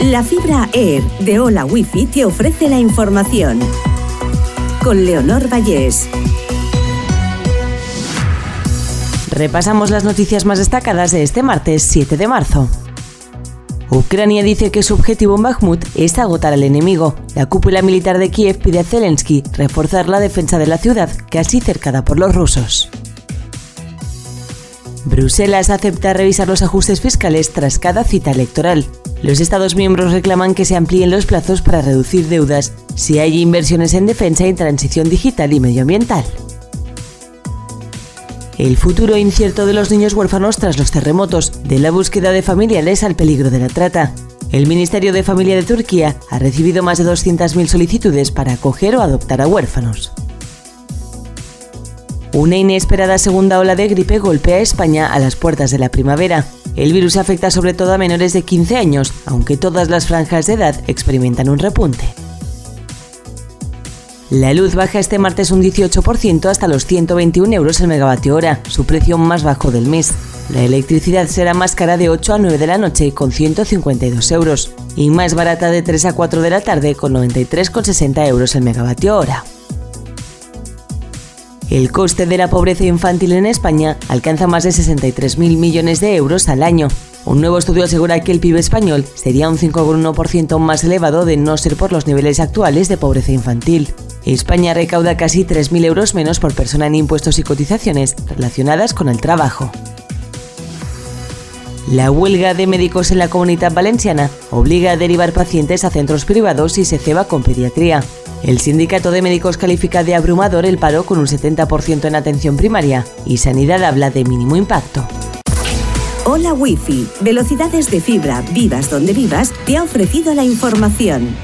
La fibra Air de Hola Wifi te ofrece la información. Con Leonor Vallés. Repasamos las noticias más destacadas de este martes 7 de marzo. Ucrania dice que su objetivo en Bakhmut es agotar al enemigo. La cúpula militar de Kiev pide a Zelensky reforzar la defensa de la ciudad, casi cercada por los rusos. Bruselas acepta revisar los ajustes fiscales tras cada cita electoral. Los Estados miembros reclaman que se amplíen los plazos para reducir deudas si hay inversiones en defensa y transición digital y medioambiental. El futuro incierto de los niños huérfanos tras los terremotos, de la búsqueda de familiares al peligro de la trata. El Ministerio de Familia de Turquía ha recibido más de 200.000 solicitudes para acoger o adoptar a huérfanos. Una inesperada segunda ola de gripe golpea a España a las puertas de la primavera. El virus afecta sobre todo a menores de 15 años, aunque todas las franjas de edad experimentan un repunte. La luz baja este martes un 18% hasta los 121 euros el megavatio hora, su precio más bajo del mes. La electricidad será más cara de 8 a 9 de la noche con 152 euros y más barata de 3 a 4 de la tarde con 93,60 euros el megavatio hora. El coste de la pobreza infantil en España alcanza más de 63.000 millones de euros al año. Un nuevo estudio asegura que el PIB español sería un 5,1% más elevado de no ser por los niveles actuales de pobreza infantil. España recauda casi 3.000 euros menos por persona en impuestos y cotizaciones relacionadas con el trabajo. La huelga de médicos en la comunidad valenciana obliga a derivar pacientes a centros privados y se ceba con pediatría. El sindicato de médicos califica de abrumador el paro con un 70% en atención primaria y Sanidad habla de mínimo impacto. Hola Wi-Fi, velocidades de fibra, vivas donde vivas, te ha ofrecido la información.